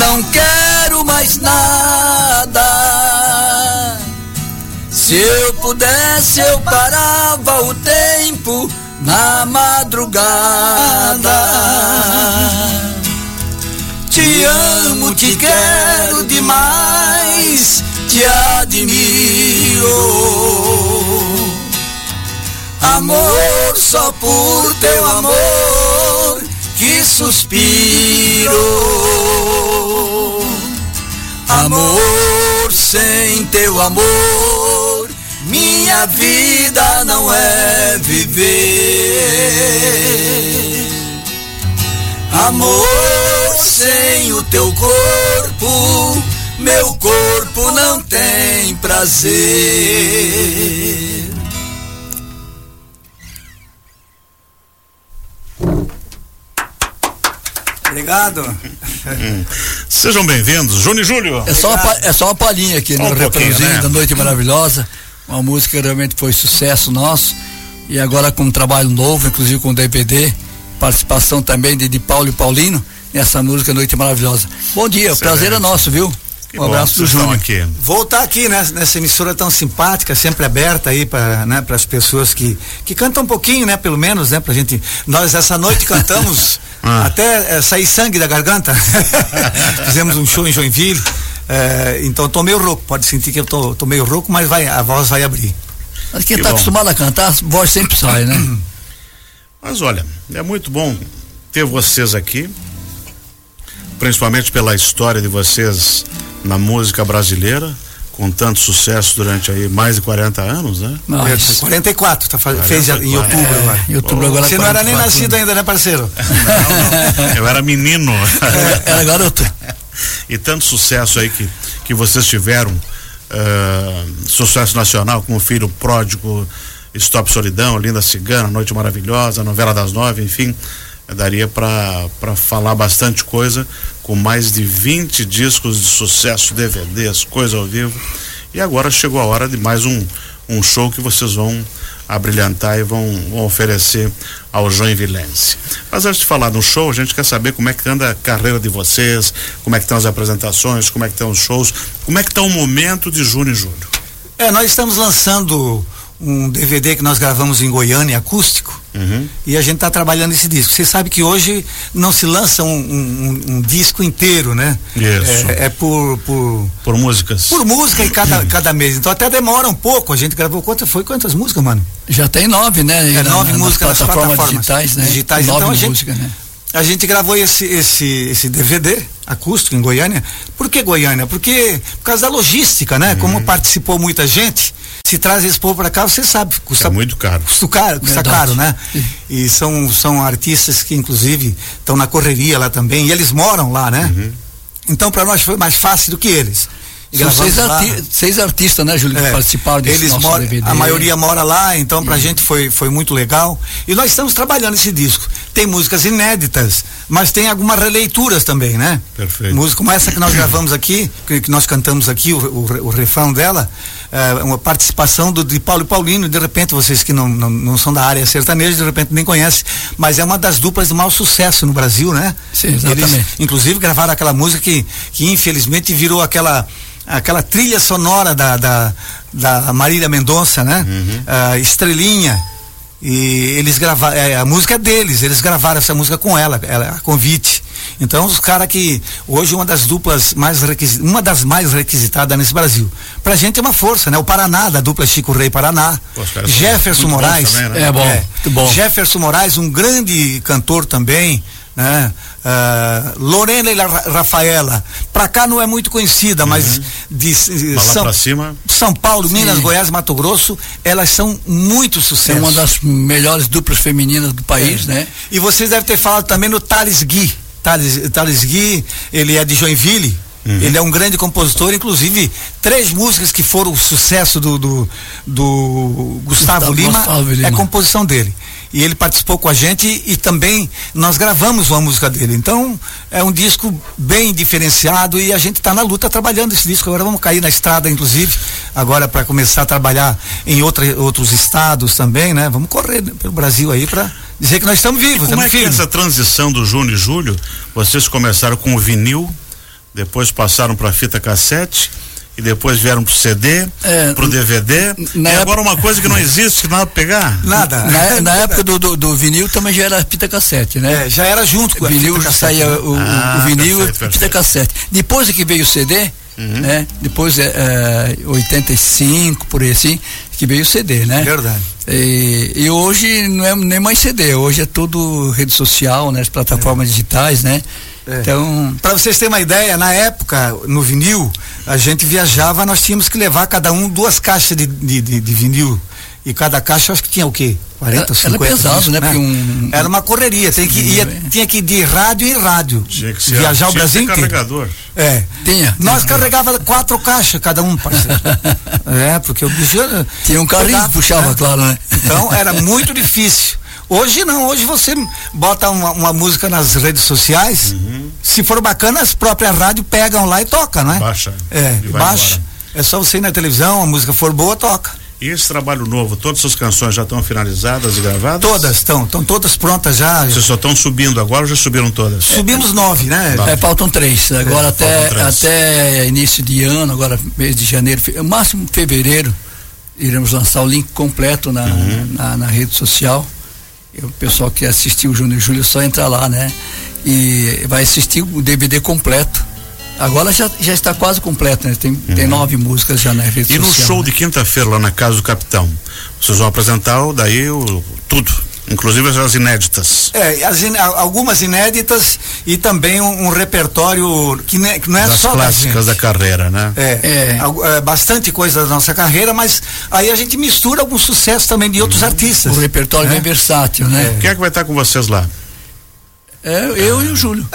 não quero mais nada. Se eu pudesse, eu parava o tempo na madrugada. Te amo, te quero demais, te admiro. Amor, só por teu amor que suspiro. Amor, sem teu amor, minha vida não é viver. Amor, sem o teu corpo, meu corpo não tem prazer. Obrigado. Sejam bem-vindos, Júnior e Júlio. É só, uma, é só uma palhinha aqui Só no um pouquinho, refrãozinho né? da Noite Maravilhosa. Uma música que realmente foi sucesso nosso. E agora com um trabalho novo, inclusive com DVD, participação também de, de Paulo e Paulino nessa música Noite Maravilhosa. Bom dia, Excelente. prazer é nosso, viu? Que um abraço do Júnior. aqui. Voltar aqui né, nessa emissora tão simpática, sempre aberta aí para né, as pessoas que, que cantam um pouquinho, né? Pelo menos, né? Pra gente. Nós essa noite cantamos Ah. até eh, sair sangue da garganta. Fizemos um show em Joinville. eh, então tô meio rouco, pode sentir que eu tô, tô meio rouco, mas vai, a voz vai abrir. Mas quem Que está bom. acostumado a cantar, a voz sempre sai, né? Mas olha, é muito bom ter vocês aqui, principalmente pela história de vocês na música brasileira, com tanto sucesso durante aí mais de 40 anos, né? Mas, 44, tá, faz- fez em 44. outubro agora. em outubro agora Você não era nem 44, nascido ainda, né, parceiro? Não, não, eu era menino. É, Era garoto. e tanto sucesso aí que, que vocês tiveram, eh, sucesso nacional com o Filho Pródigo, Stop Solidão, Linda Cigana, Noite Maravilhosa, Novela das Nove, enfim, daria para falar bastante coisa, com mais de 20 discos de sucesso, DVDs, coisa ao vivo. E agora chegou a hora de mais um, um show que vocês vão abrilhantar e vão, vão oferecer ao Joinvilense. Mas antes de falar do show, a gente quer saber como é que anda a carreira de vocês, como é que estão as apresentações, como é que estão os shows, como é que está o momento de junho e julho. É, nós estamos lançando um DVD que nós gravamos em Goiânia, acústico, Uhum. e a gente está trabalhando esse disco. Você sabe que hoje não se lança um, um- um- um disco inteiro, né? Isso. É, é por, por, Por músicas. por música em cada, cada mês. Então até demora um pouco. A gente gravou quantas foi quantas músicas, mano? Já tem nove, né? É, Na- nove nas músicas nas plataformas plataformas digitais, né? digitais. Nove Então a gente- músicas, né? A gente gravou esse, esse, esse DVD acústico em Goiânia. Por que Goiânia? Porque por causa da logística, né? Uhum. Como participou muita gente, se traz esse povo para cá, você sabe, custa É muito caro. custa caro, custa Verdade. caro, né? E são, são artistas que inclusive estão na correria lá também, e eles moram lá, né? Uhum. Então para nós foi mais fácil do que eles. São seis, arti seis artistas, né, Júlio, que É, participaram desse eles nosso DVD. a maioria mora lá, então pra gente foi, foi muito legal. E nós estamos trabalhando esse disco. Tem músicas inéditas, mas tem algumas releituras também, né? Perfeito. Música como essa que nós gravamos aqui, que, que nós cantamos aqui, o, o, o refrão dela, é, uma participação do, de Paulo e Paulino, de repente, vocês que não, não, não são da área sertaneja, de repente nem conhecem, mas é uma das duplas de maior sucesso no Brasil, né? Sim, exatamente. Eles, inclusive gravaram aquela música que, que infelizmente virou aquela aquela trilha sonora da, da, da Marília Mendonça, né? Ah, Estrelinha. E eles gravaram, é, a música é deles, eles gravaram essa música com ela, ela a convite. Então os caras que hoje uma das duplas mais requisi- uma das mais requisitadas nesse Brasil. Pra gente é uma força, né? O Paraná, da dupla Chico Rei Paraná. Pô, os caras são Jefferson Moraes. também, né? É bom, muito bom. Jefferson Moraes, um grande cantor também, né? Ah, Lorena e La- Rafaela, pra cá não é muito conhecida, mas de, Mas de lá São, São Paulo, Minas, Sim. Goiás, Mato Grosso, elas são muito É sucesso. uma das melhores duplas femininas do país, É. né? E vocês devem ter falado também no Thales Gui. Thales, Thales Gui, ele é de Joinville. Ele é um grande compositor, inclusive três músicas que foram o sucesso do, do, do Gustavo, Gustavo- Lima, Gustavo Lima. é composição dele. E ele participou com a gente e também nós gravamos uma música dele. Então é um disco bem diferenciado e a gente está na luta trabalhando esse disco. Agora vamos cair na estrada, inclusive, agora para começar a trabalhar em outra, outros estados também, né? Vamos correr pelo Brasil aí para dizer que nós estamos vivos. Como é que é essa transição do Júnior e Júlio? Vocês começaram com o vinil, depois passaram para fita cassete e depois vieram pro CD, é, pro DVD. e agora uma coisa que não existe, que não dá pra pegar? Nada. Na, na época do, do, do, vinil também já era fita cassete, né? É, já era junto com vinil, a fita cassete. Saía o, ah, o vinil perfeito, e fita cassete. Depois que veio o CD, uhum. né? Depois é, é 85, por aí assim, que veio o CD, né? Verdade. E, e, hoje não é nem mais CD, hoje é tudo rede social, né? As plataformas é. digitais, né? É. Então, para vocês terem uma ideia, na época, no vinil, a gente viajava, nós tínhamos que levar cada um duas caixas de, de, de, de vinil. E cada caixa acho que tinha o quê? 40, 50? Era pesado, né? né? Um, era uma correria, tem que, ia, tinha que ir de rádio em rádio. Tinha que ser, viajar o Brasil inteiro. carregador. É. Tinha. Nós carregava quatro caixas cada um, parceiro. é, porque o bicho. Tinha um carrinho que puxava, né? claro, né? Então era muito difícil. Hoje não, hoje você bota uma, uma música nas redes sociais, uhum. se for bacana, as próprias rádios pegam lá e tocam, né? Baixa. É, baixa. Embora. É só você ir na televisão, a música for boa, toca. E esse trabalho novo, todas as canções já estão finalizadas e gravadas? Todas estão, estão todas prontas já. Vocês só estão subindo agora ou já subiram todas? Subimos nove, né? Nove. É, faltam três. Agora é, até, três. até início de ano, agora mês de janeiro, máximo fevereiro, iremos lançar o link completo na, uhum. na, na rede social o pessoal que assistiu o Júnior e Júlio só entra lá, né? E vai assistir o DVD completo. Agora já, já está quase completo, né? Tem, uhum. tem nove músicas já na rede E social, no show né? de quinta-feira lá na Casa do Capitão, vocês vão apresentar daí o, tudo, inclusive as inéditas. É, as in, algumas inéditas e também um, um repertório que, ne, que, não é das só clássicas da, da carreira, né? É, é. é, bastante coisa da nossa carreira, mas aí a gente mistura algum sucesso também de outros uhum. artistas. O repertório é bem versátil, né? Quem é que vai estar com vocês lá? É, eu e o Júlio.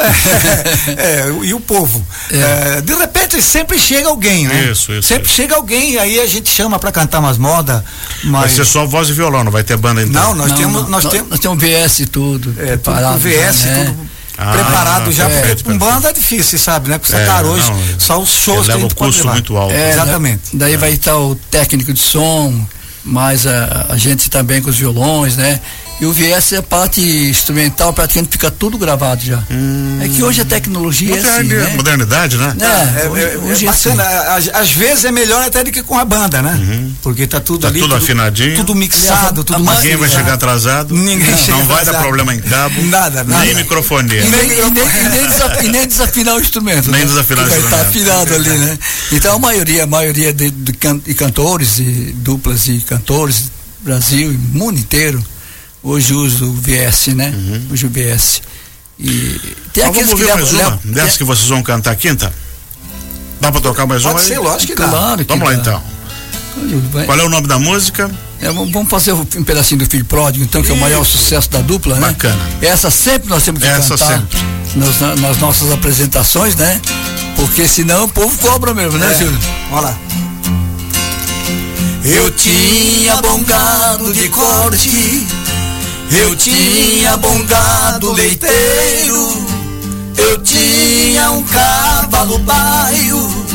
É, é, e o povo. É. É, de repente sempre chega alguém, né? Isso, isso. Sempre isso. chega alguém, aí a gente chama para cantar umas modas. Mas... Vai ser só voz e violão, não vai ter banda então? Não, nós não, temos. Não, nós, nós, temos nós temos VS e tudo. É, tudo VS, né? tudo ah, preparado já, porque com banda é difícil, sabe, né? Porque é, hoje, não, só os shows que a gente o custo muito alto. É, Exatamente. Daí é. vai estar o técnico de som, mais a, a gente também com os violões, né? E o VS é a parte instrumental, praticamente fica tudo gravado já. Hum. É que hoje a tecnologia é assim, né? Modernidade, né? É, é, hoje, é, hoje é, bacana. Assim. Às, às, vezes é melhor até do que com a banda, né? Uhum. Porque tá tudo tá ali. tudo, tudo afinadinho. Tudo mixado, tudo Ninguém vai chegar atrasado. Ninguém não, chega Não vai atrasado. dar problema em cabo. Nada, nada. Nem microfone. E nem, e nem, e nem, desaf, e nem desafinar o instrumento. Nem né? desafinar o instrumento. Vai estar tá afinado ali, né? Então a maioria, a maioria de, de, can, de cantores e duplas e cantores, Brasil, mundo inteiro hoje uso o VS, né? Uhum. Uso o VS. E tem Mas aqueles vamos que mais levam, uma dessas que vocês vão cantar quinta? Dá pra tocar mais Pode uma? Ser, lógico que dá. Claro vamos lá dá. então. Vai. Qual é o nome da música? É, vamos fazer um pedacinho do Filho Pródigo, então, que Isso. é o maior sucesso da dupla, né? Bacana. Essa sempre nós temos que Essa cantar sempre. Nas, nas, nossas apresentações, né? Porque senão o povo cobra mesmo, né, é. Júlio? Olha lá. Eu tinha bom gado de corte eu tinha bom gado leiteiro, eu tinha um cavalo baio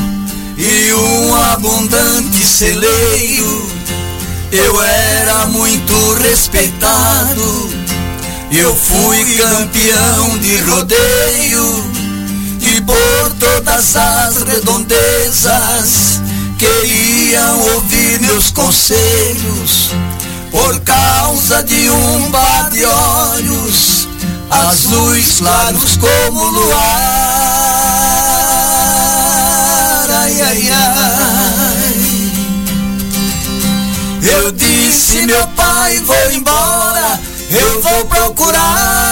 e um abundante celeiro. Eu era muito respeitado, eu fui campeão de rodeio e por todas as redondezas queriam ouvir meus conselhos por causa de um bar de olhos azuis claros como luar. Ai, ai, ai. Eu disse, meu pai, vou embora, eu vou procurar.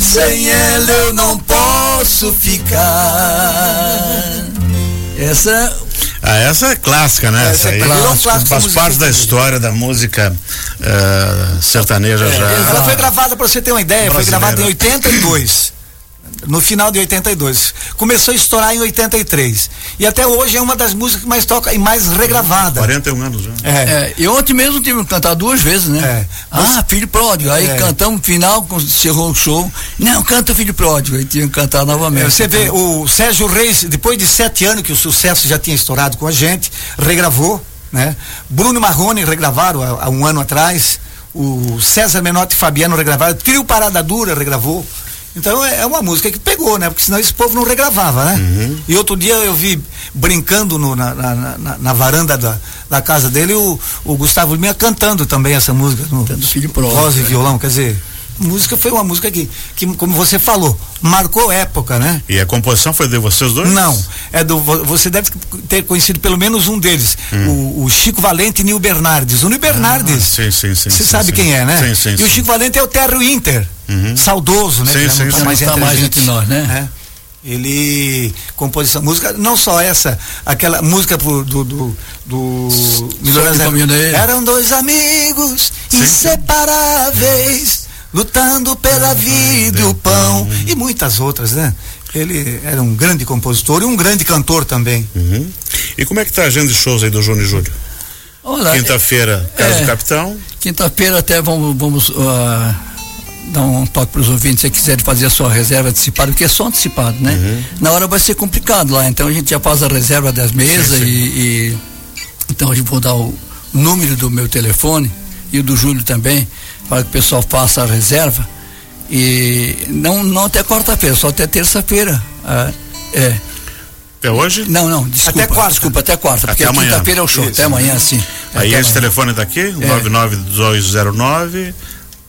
Sem ela eu não posso ficar. Essa ah, essa é clássica, né? Essa, essa é clássica, faz parte da história da música uh, sertaneja é, já. Ela foi gravada, para você ter uma ideia, Brasileira. foi gravada em 82. No final de 82. Começou a estourar em 83. E até hoje é uma das músicas que mais toca e mais regravada. 41 anos já. É. é e ontem mesmo tive que cantar duas vezes, né? É. Ah, filho pródigo. Aí é. cantamos no final, encerrou o show. Não, canta filho pródigo. Aí tive que cantar novamente. É, você vê, o Sérgio Reis, depois de sete anos que o sucesso já tinha estourado com a gente, regravou, né? Bruno Marrone regravaram há, há um ano atrás. O César Menotti e Fabiano regravaram. Trio Parada Dura regravou. Então é, é, uma música que pegou, né? Porque senão esse povo não regravava, né? Uhum. E outro dia eu vi brincando no, na, na, na, na, varanda da, da casa dele o, o Gustavo Lima cantando também essa música. No, Cantando filho próprio. Voz e violão, quer dizer, música foi uma música que, que, como você falou, marcou época, né? E a composição foi de vocês dois? Não, é do você deve ter conhecido pelo menos um deles, hum. o, o, Chico Valente e Nil Bernardes. O Nil Bernardes, ah, sim, sim, sim. Você sabe sim. quem é, né? Sim, sim, e sim. o Chico Valente é o Terro Inter, uhum. saudoso, né? Sim, sim, não tá mais, tá mais entre nós, né? É. Ele compôs essa música, não só essa, aquela música pro, do, do, do Eram dois amigos Sim. inseparáveis lutando pela vida e o pão e muitas outras, né? Ele era um grande compositor e um grande cantor também. Uhum. E como é que tá a agenda de shows aí do Júnior Júlio? Quinta-feira, Casa é, do Capitão. Quinta-feira até vamos, vamos uh, dar um toque para os ouvintes se quiserem fazer a sua reserva antecipada, porque é só antecipado, né? Uhum. Na hora vai ser complicado lá, então a gente já faz a reserva das mesas sim, sim. E, e, então eu vou dar o número do meu telefone e o do Júlio também para que o pessoal faça a reserva. E não, não até quarta-feira, só até terça-feira. Ah, é. Até hoje? Não, não, desculpa. Até quarta. Desculpa, até quarta, até porque quinta-feira é o show, Isso. até amanhã, sim. Aí esse amanhã. telefone daqui, é. 99209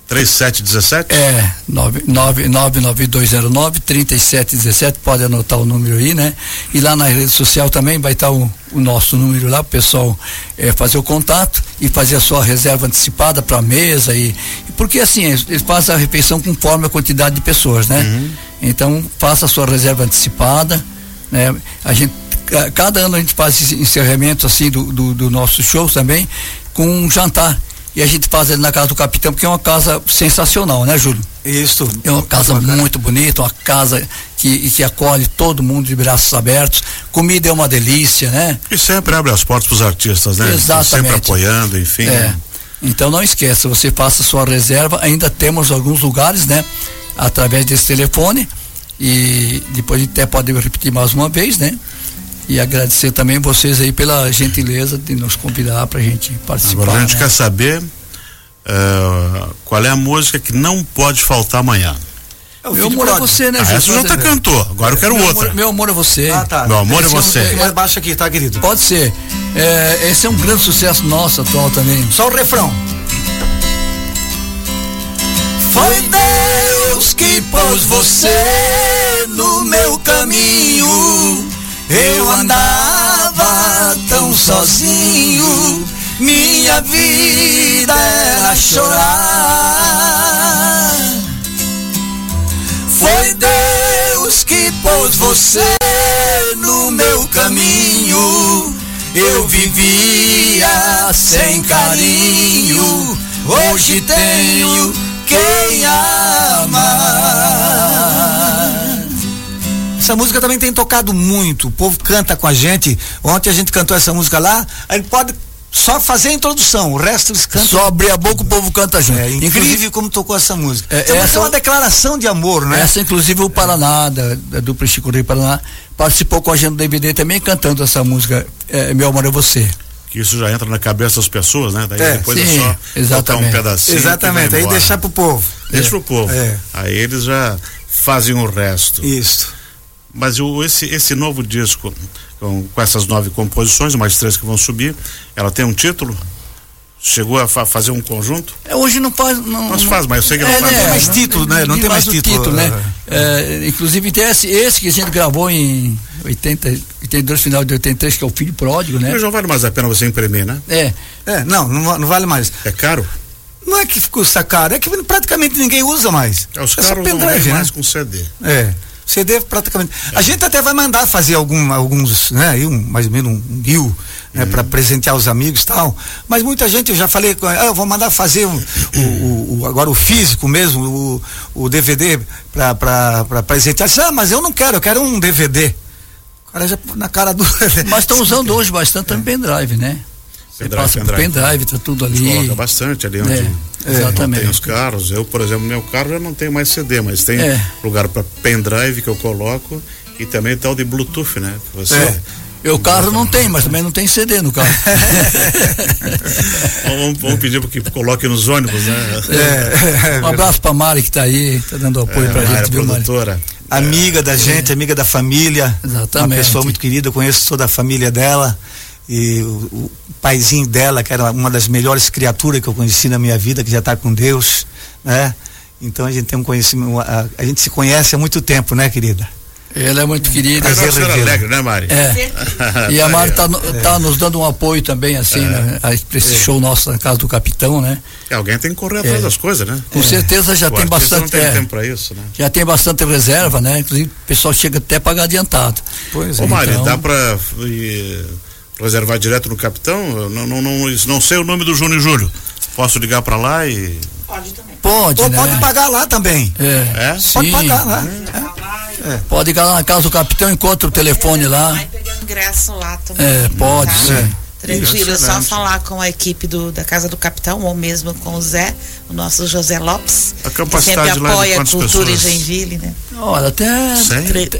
3717? É, 99209 3717, pode anotar o número aí, né? E lá na rede social também vai estar o, o nosso número lá, o pessoal é, fazer o contato e fazer a sua reserva antecipada para a mesa e, porque assim, eles fazem a refeição conforme a quantidade de pessoas, né? Uhum. Então, faça a sua reserva antecipada, né? A gente cada ano a gente faz encerramento assim do, do, do nosso show também com um jantar e a gente faz ele na casa do capitão, porque é uma casa sensacional, né, Júlio? Isso. É uma casa muito bonita, uma casa que, que acolhe todo mundo de braços abertos. Comida é uma delícia, né? E sempre abre as portas para os artistas, né? Exatamente. Sempre apoiando, enfim. É. Então não esqueça, você faça sua reserva. Ainda temos alguns lugares, né? Através desse telefone. E depois a gente até pode repetir mais uma vez, né? E agradecer também vocês aí pela gentileza de nos convidar para a gente participar. Agora a gente né? quer saber uh, qual é a música que não pode faltar amanhã. É meu amor é você, né, ah, Essa já tá cantou, agora eu quero meu outra. Amor, meu amor é você. Ah, tá. Meu amor é esse é você. É, mais baixo aqui, tá, querido? Pode ser. É, esse é um grande sucesso nosso atual também. Só o refrão. Foi Deus que pôs você no meu caminho andava tão sozinho, minha vida era chorar. Foi Deus que pôs você no meu caminho. Eu vivia sem carinho, hoje tenho quem ama. Essa música também tem tocado muito. O povo canta com a gente. Ontem a gente cantou essa música lá. Aí pode só fazer a introdução, o resto eles cantam. Só abrir a boca o povo canta junto. É, inclusive como tocou essa música. É, essa, essa é uma declaração de amor, né? Essa, inclusive, o Paraná, da, da dupla Chico Rei Paraná, participou com a gente do DVD também cantando essa música, é, Meu Amor é Você. Que isso já entra na cabeça das pessoas, né? Daí é, depois sim, é só exatamente. um pedacinho. Exatamente, aí deixar pro povo. Deixa é, pro povo. É. Aí eles já fazem o resto. Isso. Mas o, esse, esse novo disco, com, com essas nove composições, mais três que vão subir, ela tem um título? Chegou a fa fazer um conjunto? É, hoje não faz. Não, não faz, mas eu sei que não é, faz. Não tem mais título, né? Não tem mais, título. título né? É, inclusive tem esse, esse que a gente gravou em 80, 82, final de 83, que é o Filho Pródigo, né? Mas não vale mais a pena você imprimir, né? É. É, não, não, não vale mais. É caro? Não é que ficou caro, é que praticamente ninguém usa mais. É, os é caras não né? mais com CD. É. CD praticamente. A gente até vai mandar fazer algum, alguns, né, um, mais ou menos um guio né, para presentear os amigos e tal. Mas muita gente, eu já falei, ah, eu vou mandar fazer um, o, o, agora o físico mesmo, o, o DVD para presentear. Ah, mas eu não quero, eu quero um DVD. O cara já na cara do. Mas estão usando hoje bastante também pendrive, né? Pendrive, passa pendrive. pendrive, tá tudo ali. Coloca bastante ali onde. É, exatamente. Tem os carros. Eu, por exemplo, meu carro já não tem mais CD, mas tem é. lugar para pendrive que eu coloco e também tal de Bluetooth, né? Que você é. Eu carro não tem, mas também não tem CD no carro. vamos, vamos, pedir para que coloque nos ônibus, né? É, um abraço para Mari que está aí, está dando apoio é, para a gente, viu, produtora. Mari? Amiga da gente, amiga da família. Exatamente. Uma pessoa muito querida, conheço toda a família dela. E o, o paizinho dela, que era uma das melhores criaturas que eu conheci na minha vida, que já está com Deus, né? Então a gente tem um conhecimento, a, a gente se conhece há muito tempo, né, querida? Ele é muito querido. É Prazer alegre, né, Mari? É. e a Mari está tá nos dando um apoio também, assim, é. né? Para esse é. show nosso na casa do capitão, né? E alguém tem que correr atrás é. das coisas, né? Com certeza já o tem bastante. Não tem é. tempo para isso, né? Já tem bastante reserva, né? Inclusive o pessoal chega até a pagar adiantado. Pois Ô, é. Mari, então... dá para reservar direto no capitão? Eu não, não, não, não sei o nome do Júnior Júlio. Posso ligar para lá e. Pode também. Pode, Ou né? pode pagar lá também. É. é? Pode pagar lá. É. Pode ir lá na casa do capitão, encontra o telefone lá. Vai pegar ingresso lá também. É, pode, tá? sim. Tranquilo, é só falar com a equipe do, da Casa do Capitão ou mesmo com o Zé, o nosso José Lopes, a que sempre apoia a cultura pessoas? em Joinville, né? Olha, até.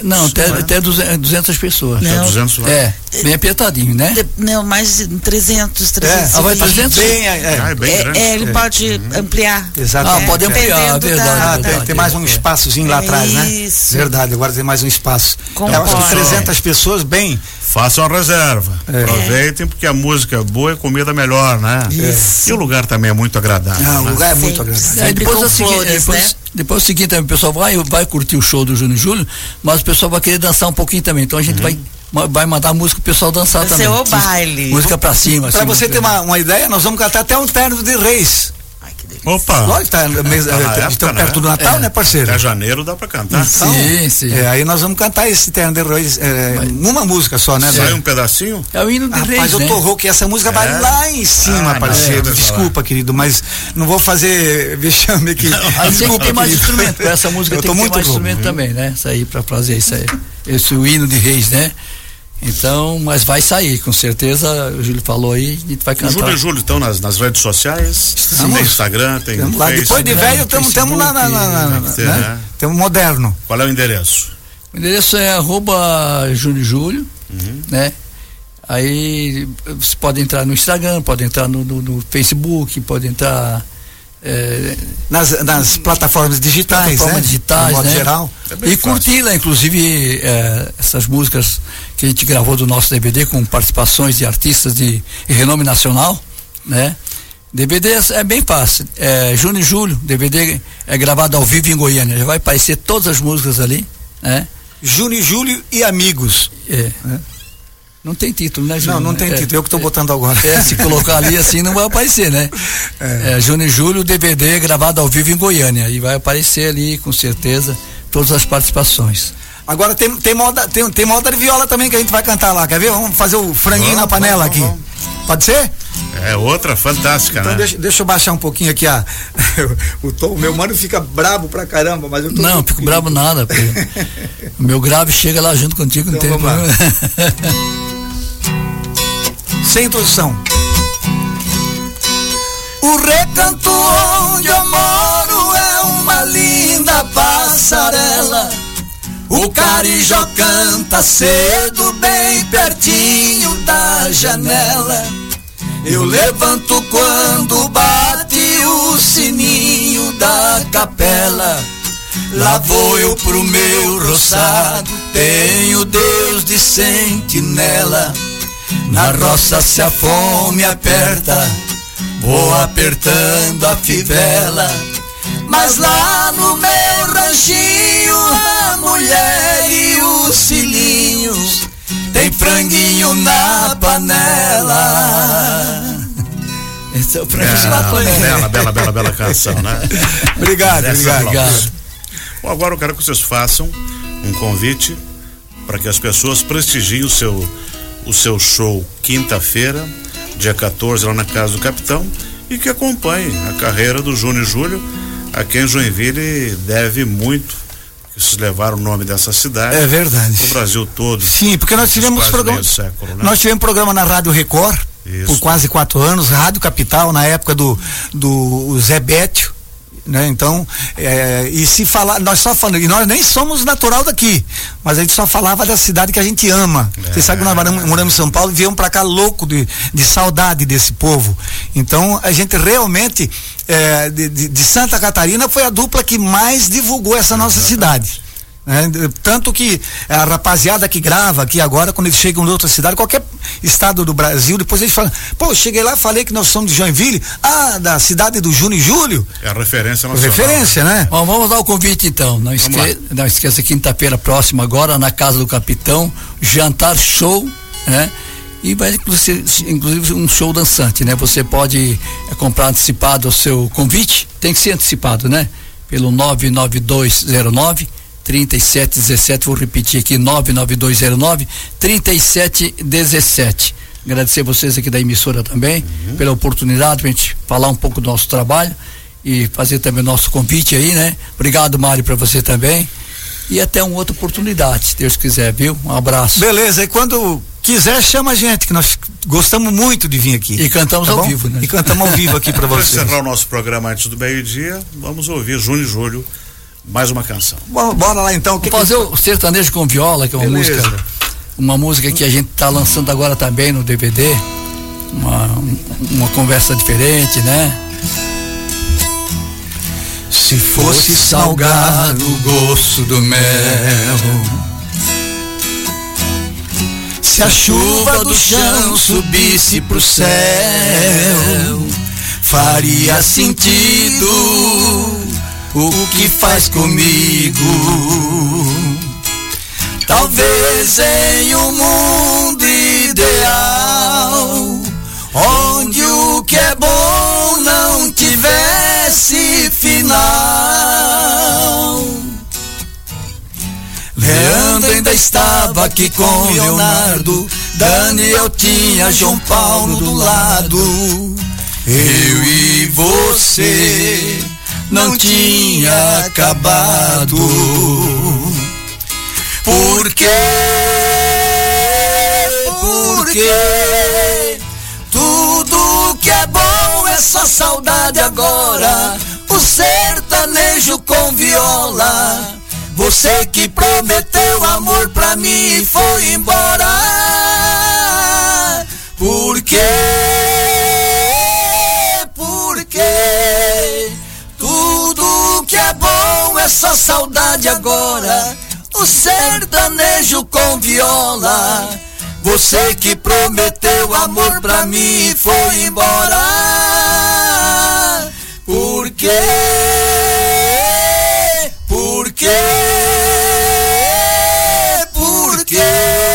Não, até, até 200 pessoas. Não, 200 lá. É, bem apertadinho, né? De, não, mais de 300, 300. É, ah, vai 300? Bem, é, é, ah, é, bem grande. é, ele pode uhum. ampliar. Exatamente. Ah, pode ampliar, verdade. Da, da, tem, tem, mais um espaçozinho lá atrás, né? Isso. Verdade, agora tem mais um espaço. Eu acho que 300 pessoas, bem. Façam a reserva. Aproveitem, porque a música é boa e comida é melhor, né? Isso. E o lugar também é muito agradável. Ah, o lugar é muito agradável. É, depois, assim, flores, depois, né? depois é o seguinte, o pessoal vai, vai curtir o show do Júnior Júlio, mas o pessoal vai querer dançar um pouquinho também. Então a gente uhum. vai vai mandar música pro pessoal dançar vai também. Ser o baile. Música pra cima. Pra assim, você ter uma, uma ideia, nós vamos cantar até um terno de reis. Opa! Lógico, tá, mês, tá época, perto né? do Natal, é. né, parceiro? É janeiro, dá pra cantar. Então, sim, sim. É, aí nós vamos cantar esse Terno de Reis, é, Mas, numa música só, né? Sai um pedacinho? É o hino de Reis, Mas né? eu tô rouco e essa música vai é? lá em cima, ah, parceiro. Não, Desculpa, querido, mas não vou fazer vexame aqui. Aí tem que ter mais instrumento. Essa música eu tem que ter mais instrumento também, né? Isso aí, pra fazer isso aí. Esse o hino de Reis, né? Então, mas vai sair, com certeza, o Júlio falou aí, a gente vai cantar. O Júlio e Júlio estão nas, nas redes sociais, Estamos. tem Instagram, tem Temos lá, Depois de velho, estamos na, na, na, na né? né? Moderno. Qual é o endereço? O endereço é arroba Júlio Júlio, uhum. né? Aí você pode entrar no Instagram, pode entrar no, no, no Facebook, pode entrar é, nas, nas plataformas digitais, plataformas né? digitais, né? geral. É e curtir lá, inclusive, é, essas músicas que a gente gravou do nosso DVD com participações de artistas de renome nacional, né? DVD é bem fácil. É, junho e julho, DVD é gravado ao vivo em Goiânia. Já vai aparecer todas as músicas ali, né? Junho e julho e amigos. É. Né? Não tem título, né, Júnior? Não, não tem é, título, eu que estou é, botando agora. É, se colocar ali assim não vai aparecer, né? É. é Júnior e Júlio, DVD gravado ao vivo em Goiânia. E vai aparecer ali, com certeza, todas as participações. Agora tem, tem, moda, tem, tem moda de viola também que a gente vai cantar lá, quer ver? Vamos fazer o franguinho vamos, na panela vamos, aqui. Vamos. Pode ser? É outra fantástica, então né? Deixa, deixa eu baixar um pouquinho aqui a, o tom. Meu mano fica brabo pra caramba, mas eu tô. Não, fico brabo nada. o meu grave chega lá junto contigo, então, não tem problema. Sem introdução. O recanto onde eu moro é uma linda passarela. O carijó canta cedo, bem pertinho da janela. Eu levanto quando bate o sininho da capela. Lá vou eu pro meu roçado, tenho Deus de sentinela. Na roça se a fome aperta, vou apertando a fivela. Mas lá no meu ranchinho, a mulher e os filhinhos tem franguinho na panela. Esse é o franguinho na panela. Bela, bela, bela, bela canção, né? obrigado, obrigado. obrigado. Bom, agora eu quero que vocês façam um convite para que as pessoas prestigiem o seu o seu show quinta-feira, dia 14, lá na Casa do Capitão, e que acompanhe a carreira do Júnior Júlio, a quem Joinville deve muito que levaram o nome dessa cidade. É verdade. O Brasil todo. Sim, porque nós tivemos programa. Século, né? Nós tivemos programa na Rádio Record Isso. por quase quatro anos, Rádio Capital, na época do, do Zé Bétio né? Então, é, e se falar, nós só falamos, e nós nem somos natural daqui, mas a gente só falava da cidade que a gente ama. É. Você sabe que nós moramos, moramos em São Paulo e viemos para cá louco de, de saudade desse povo. Então, a gente realmente, é, de, de, Santa Catarina, foi a dupla que mais divulgou essa nossa cidade. Né? Tanto que a rapaziada que grava aqui agora, quando eles chegam em outra cidade, qualquer estado do Brasil, depois eles falam, pô, cheguei lá, falei que nós somos de Joinville, ah, da cidade do Júnior e Júlio. É a referência nacional. Referência, né? Bom, vamos dar o convite então. Não, esque... não esqueça, quinta-feira próxima agora, na casa do capitão, jantar show, né? E vai inclusive, inclusive um show dançante, né? Você pode é, comprar antecipado o seu convite, tem que ser antecipado, né? Pelo 99209 3717, vou repetir aqui, 99209 3717. Agradecer vocês aqui da emissora também uhum. pela oportunidade para a gente falar um pouco do nosso trabalho e fazer também o nosso convite aí, né? Obrigado, Mário, para você também. E até uma outra oportunidade, se Deus quiser, viu? Um abraço. Beleza, e quando quiser, chama a gente, que nós gostamos muito de vir aqui. E cantamos tá ao bom? vivo, né? E cantamos ao vivo aqui para vocês. Para encerrar o nosso programa antes do meio-dia, vamos ouvir Júnior e Júlio mais uma canção. Bom, bora lá então. Que fazer que... o sertanejo com viola, que é uma Beleza. música. Uma música que a gente está lançando agora também no DVD. Uma, uma conversa diferente, né? Se fosse salgado o gosto do mel. Se a chuva do chão subisse pro céu, faria sentido o que faz comigo. Talvez em um mundo ideal, onde o que é bom não tivesse final. Leandro ainda estava aqui com Leonardo, Daniel tinha João Paulo do lado, eu e você não tinha acabado. Por quê? Porque tudo que é bom é só saudade agora. O sertanejo com viola. Você que prometeu amor pra mim e foi embora. Por quê? bom, é só saudade agora. O sertanejo com viola. Você que prometeu amor pra mim e foi embora. Por quê? Por quê? Por quê?